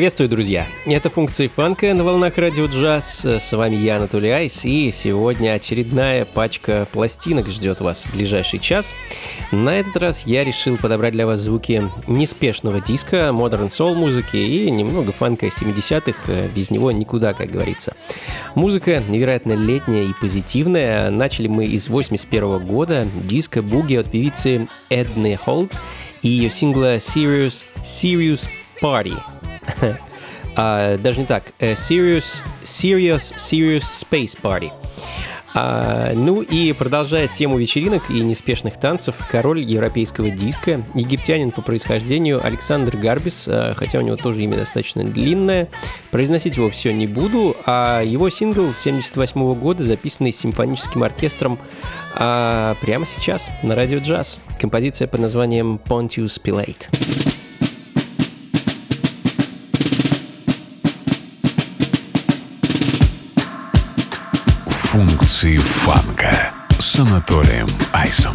Приветствую, друзья! Это функции фанка на волнах радио джаз. С вами я, Анатолий Айс, и сегодня очередная пачка пластинок ждет вас в ближайший час. На этот раз я решил подобрать для вас звуки неспешного диска, модерн soul музыки и немного фанка 70-х, без него никуда, как говорится. Музыка невероятно летняя и позитивная. Начали мы из 81 года, диска буги от певицы Эдны Холт и ее сингла Serious, Serious Party – а, даже не так. A serious, serious, serious Space Party. А, ну и продолжая тему вечеринок и неспешных танцев, король европейского диска, египтянин по происхождению Александр Гарбис, а, хотя у него тоже имя достаточно длинное, произносить его все не буду, а его сингл 78 года, записанный симфоническим оркестром а, прямо сейчас на радио джаз. Композиция под названием Pontius Pilate. Функции фанка с Анатолием Айсом.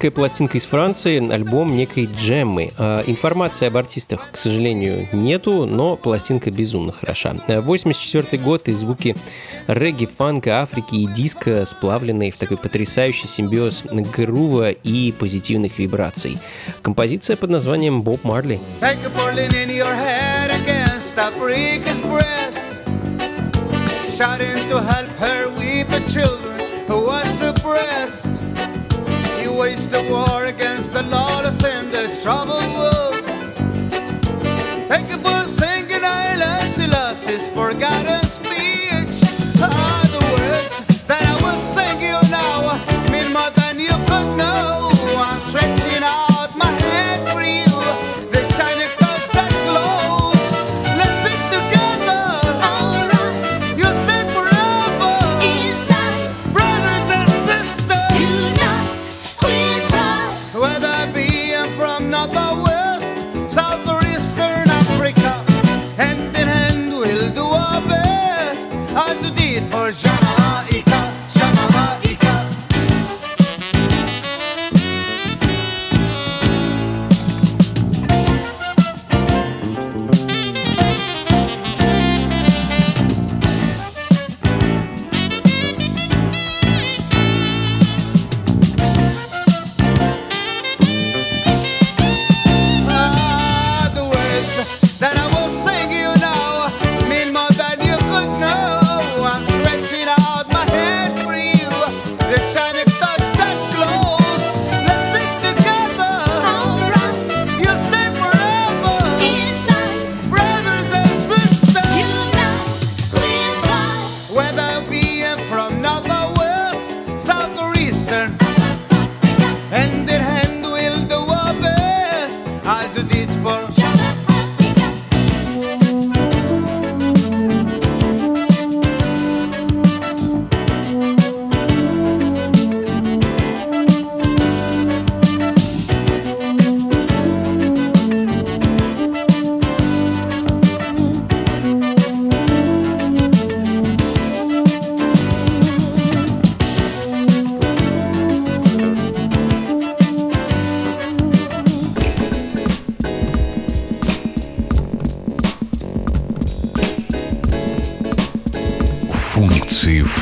Редкая пластинка из Франции, альбом некой Джеммы. А, информации об артистах, к сожалению, нету, но пластинка безумно хороша. 84 год и звуки регги, фанка, Африки и диска, сплавленные в такой потрясающий симбиоз грува и позитивных вибраций. Композиция под названием «Боб Марли». Shouting to help her weep the children war against the lawless in this troubled world.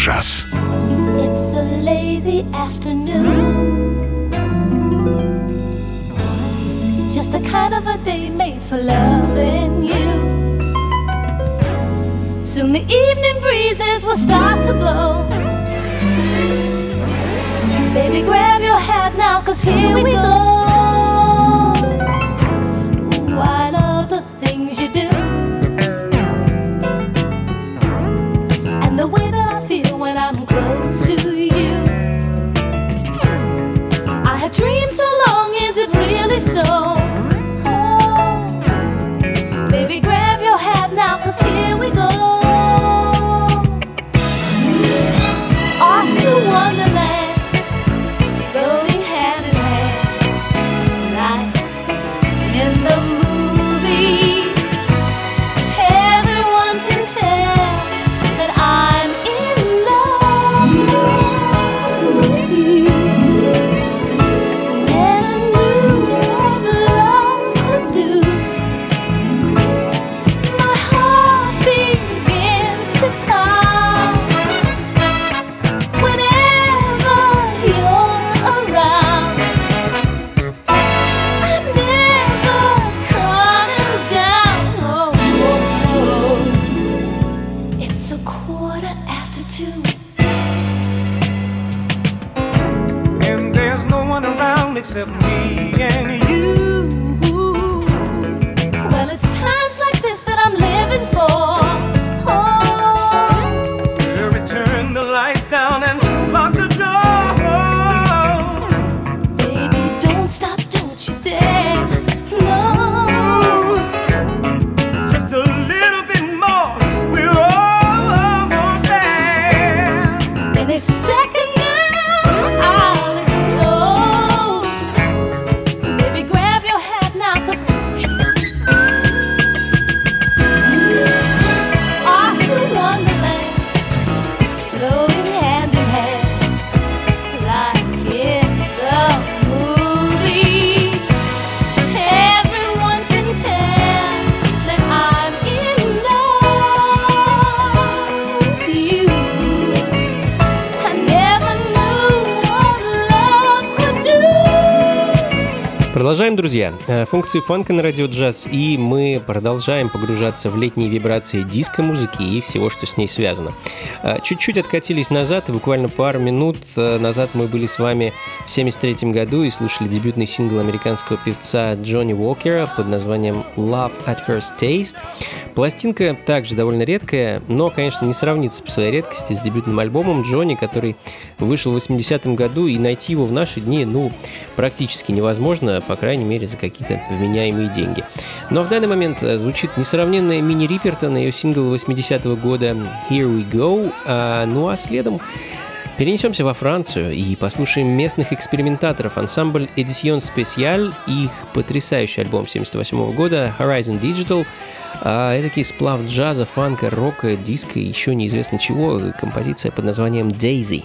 Jazz. It's a lazy afternoon. Just the kind of a day made for loving you. Soon the evening breezes will start to blow. Baby, grab your hat now, cause here we go. Ooh, I love the things you do. any second. Продолжаем, друзья. Э, функции фанка на радио джаз, и мы продолжаем погружаться в летние вибрации диско-музыки и всего, что с ней связано. Э, чуть-чуть откатились назад, и буквально пару минут э, назад мы были с вами в 73 году и слушали дебютный сингл американского певца Джонни Уокера под названием «Love at First Taste». Пластинка также довольно редкая, но, конечно, не сравнится по своей редкости с дебютным альбомом Джонни, который вышел в 80-м году, и найти его в наши дни, ну, практически невозможно, по крайней мере, за какие-то вменяемые деньги. Но в данный момент э, звучит несравненная мини Рипертон, ее сингл 80-го года «Here We Go», а, ну а следом Перенесемся во Францию и послушаем местных экспериментаторов ансамбль Edition Special их потрясающий альбом 78 года Horizon Digital. А, эдакий сплав джаза, фанка, рока, диска и еще неизвестно чего. Композиция под названием Daisy.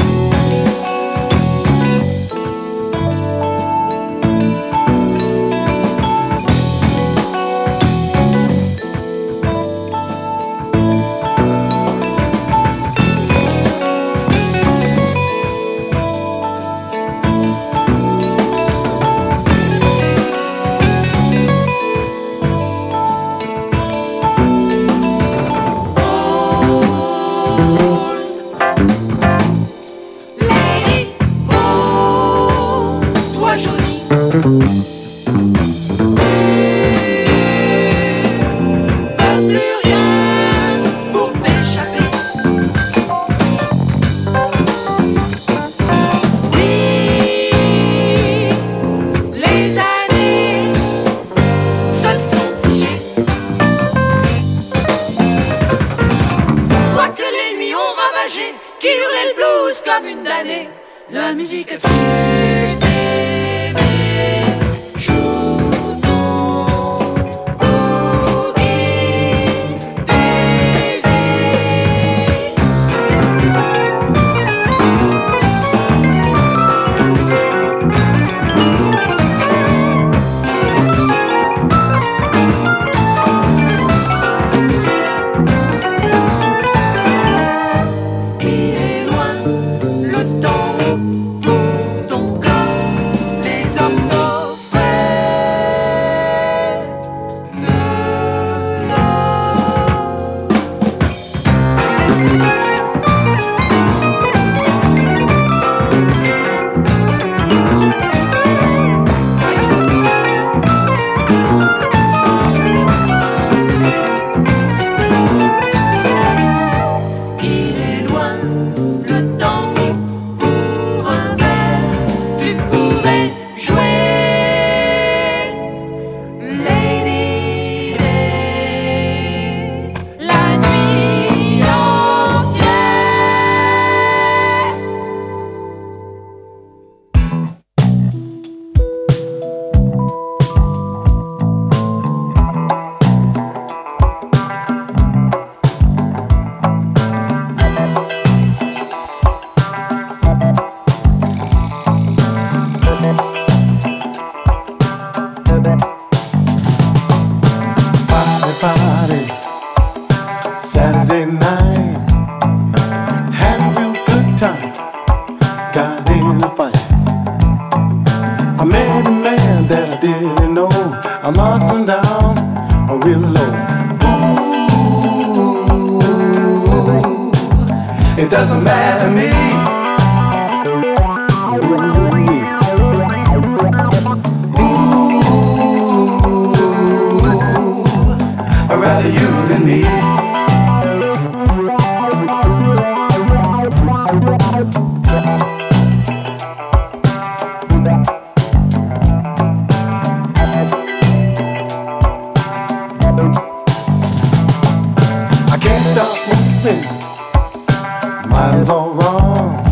wrong.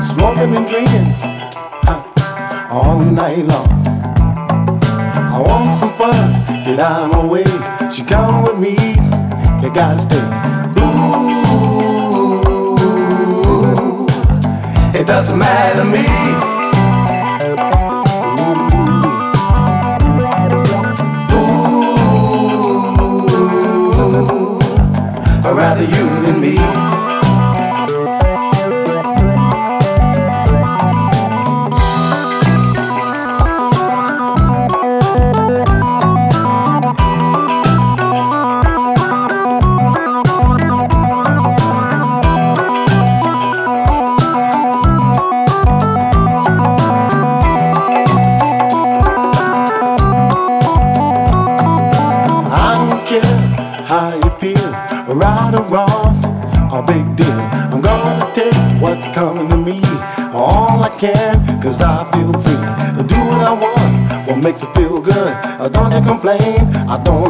Smoking and drinking huh? all night long. I want some fun, get out of my way. She come with me, you gotta stay. Ooh, it doesn't matter to me. rather you than me. I don't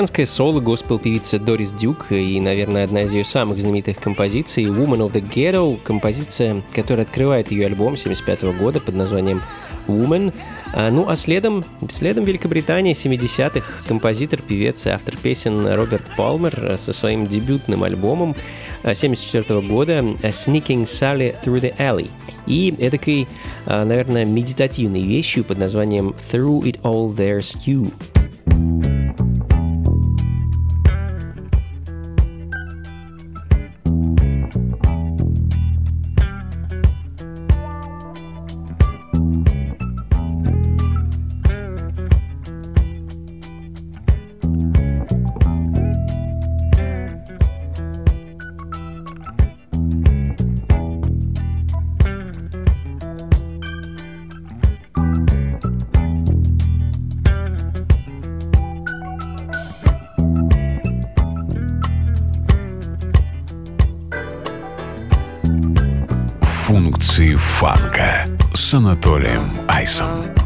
Американская соло-госпел-певица Дорис Дюк и, наверное, одна из ее самых знаменитых композиций «Woman of the Ghetto», композиция, которая открывает ее альбом 1975 года под названием «Woman». А, ну а следом, следом Великобритании 70-х композитор, певец и автор песен Роберт Палмер со своим дебютным альбомом 1974 года «Sneaking Sally Through the Alley» и эдакой, наверное, медитативной вещью под названием «Through It All There's You». С Анатолием Айсом.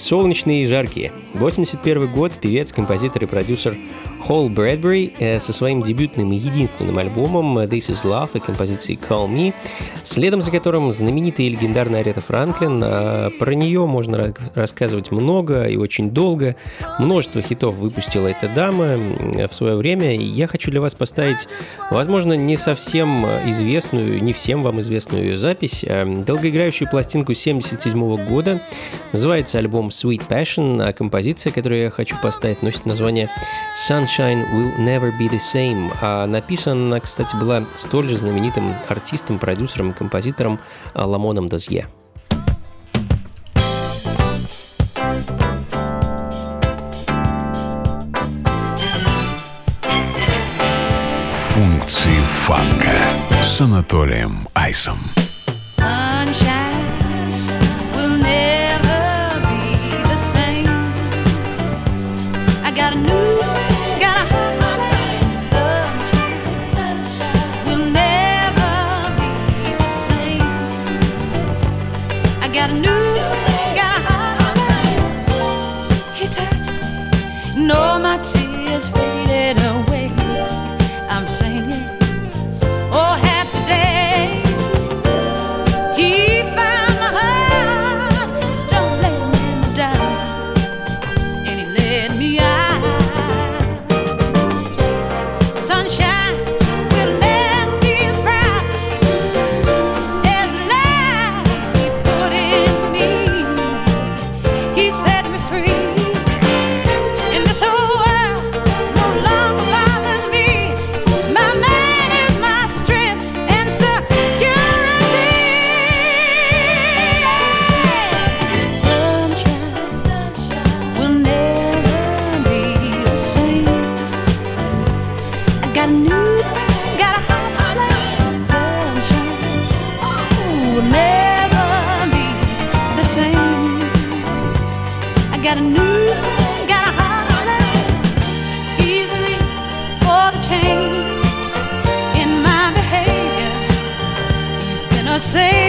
солнечные и жаркие. 81 год певец, композитор и продюсер Холл Брэдбери э, со своим дебютным и единственным альбомом This Is Love и композицией Call Me следом за которым знаменитая и легендарная Арета Франклин. А, про нее можно рассказывать много и очень долго. Множество хитов выпустила эта дама в свое время. И я хочу для вас поставить, возможно, не совсем известную, не всем вам известную ее запись, а, долгоиграющую пластинку 77 года. Называется альбом Sweet Passion, а композиция, которую я хочу поставить, носит название Sunshine Will Never Be The Same. А написана, кстати, была столь же знаменитым артистом, продюсером композитором э, Ламоном Дозье. Функции фанка с Анатолием Айсом. Sunshine. say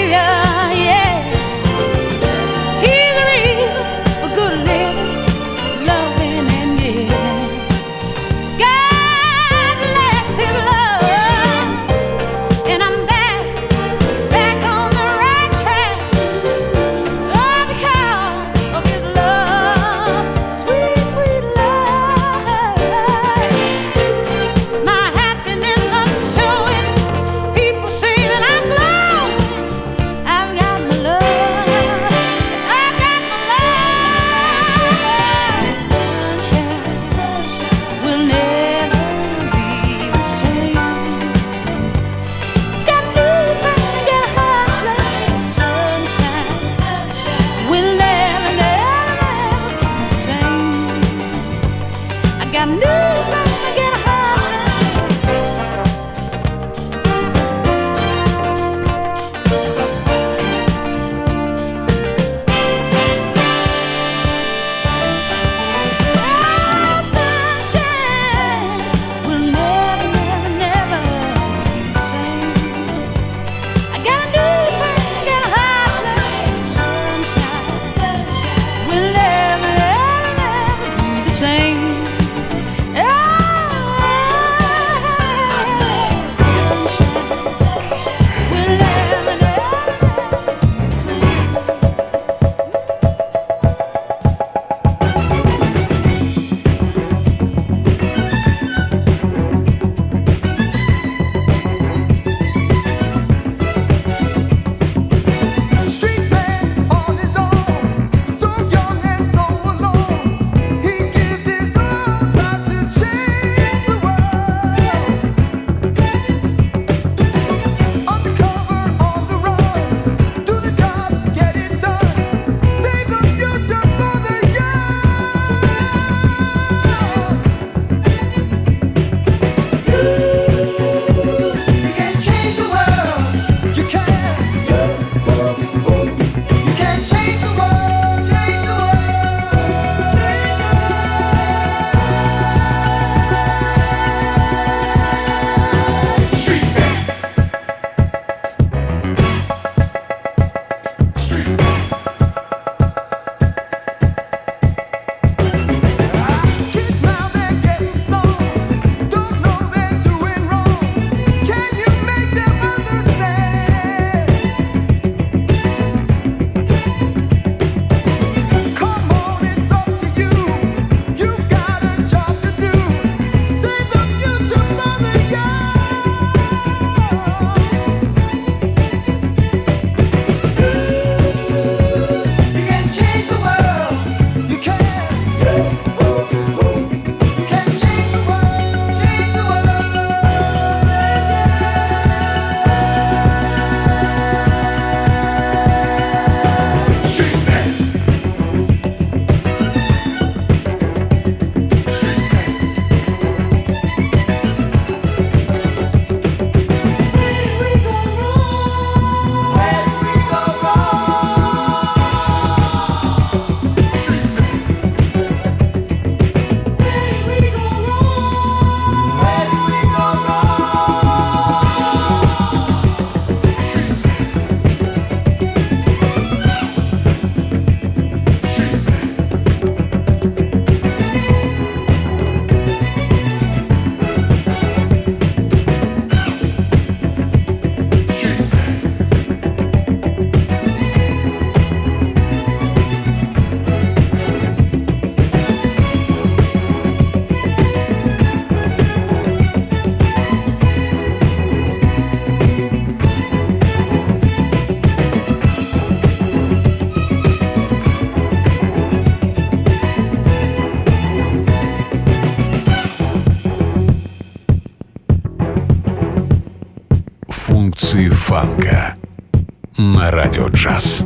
радио джаз.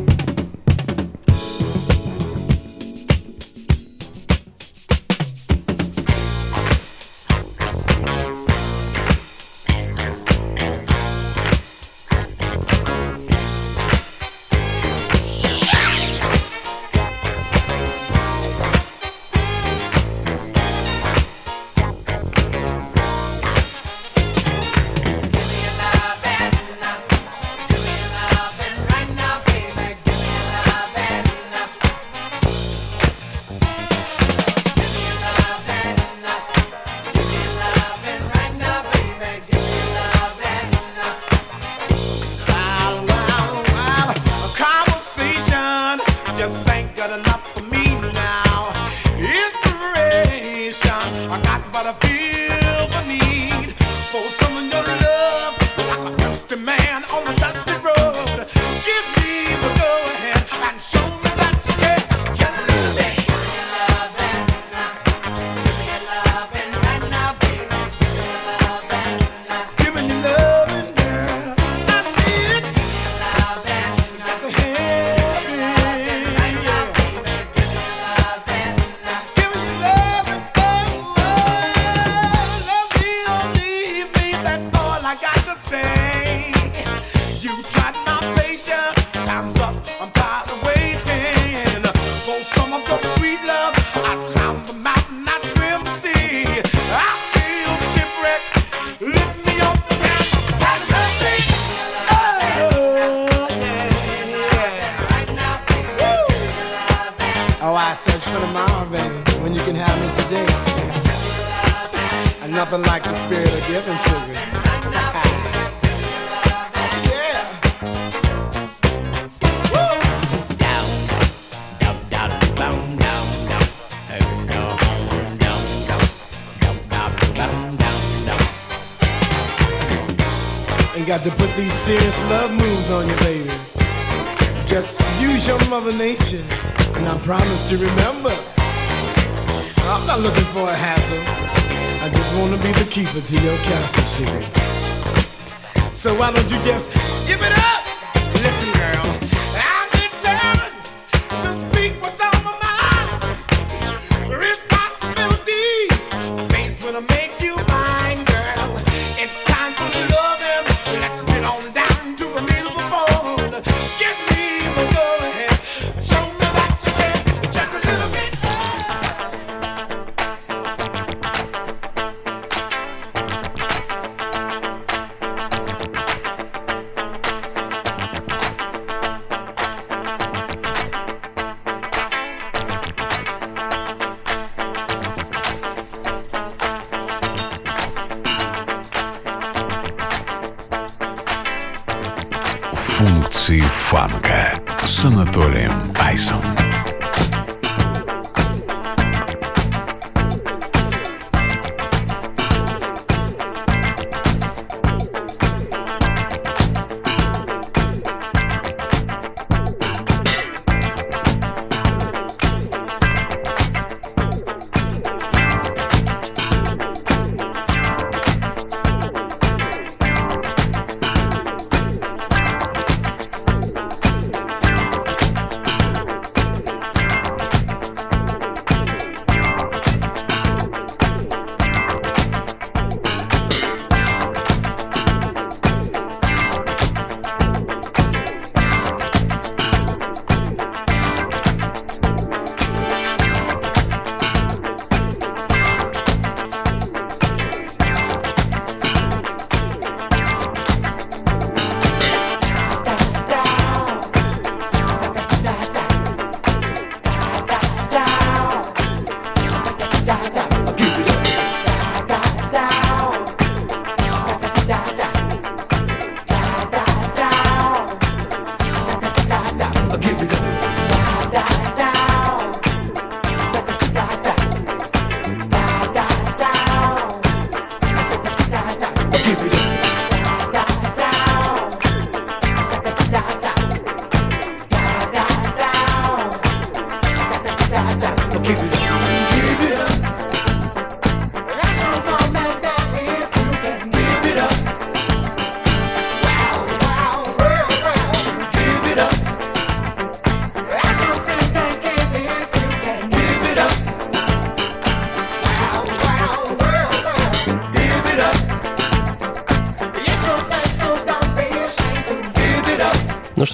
Why don't you just give it up? Listen, girl,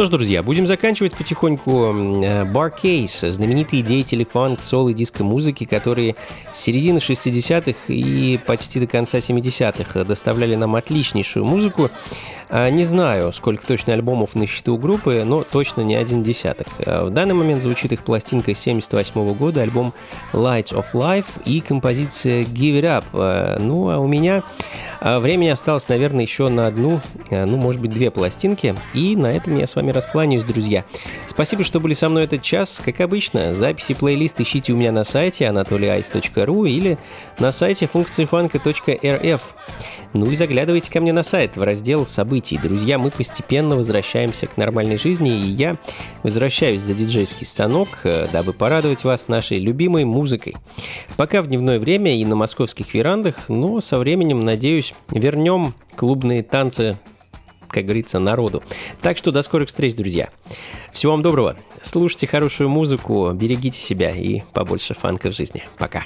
что ж, друзья, будем заканчивать потихоньку. Э, Barcase, знаменитые деятели фанк, сол и диско-музыки, которые с середины 60-х и почти до конца 70-х доставляли нам отличнейшую музыку. А, Не знаю, сколько точно альбомов на счету группы, но точно не один десяток. А, В данный момент звучит их пластинка 78 года, альбом Lights of Life и композиция Give It Up. А, Ну, а у меня времени осталось, наверное, еще на одну, а, ну, может быть, две пластинки. И на этом я с вами раскланяюсь, друзья. Спасибо, что были со мной этот час. Как обычно, записи плейлист ищите у меня на сайте anatolyice.ru или на сайте функциифанка.рф. Ну и заглядывайте ко мне на сайт в раздел событий. Друзья, мы постепенно возвращаемся к нормальной жизни, и я возвращаюсь за диджейский станок, э, дабы порадовать вас нашей любимой музыкой. Пока в дневное время и на московских верандах, но со временем, надеюсь, вернем клубные танцы как говорится, народу. Так что до скорых встреч, друзья. Всего вам доброго. Слушайте хорошую музыку, берегите себя и побольше фанка в жизни. Пока.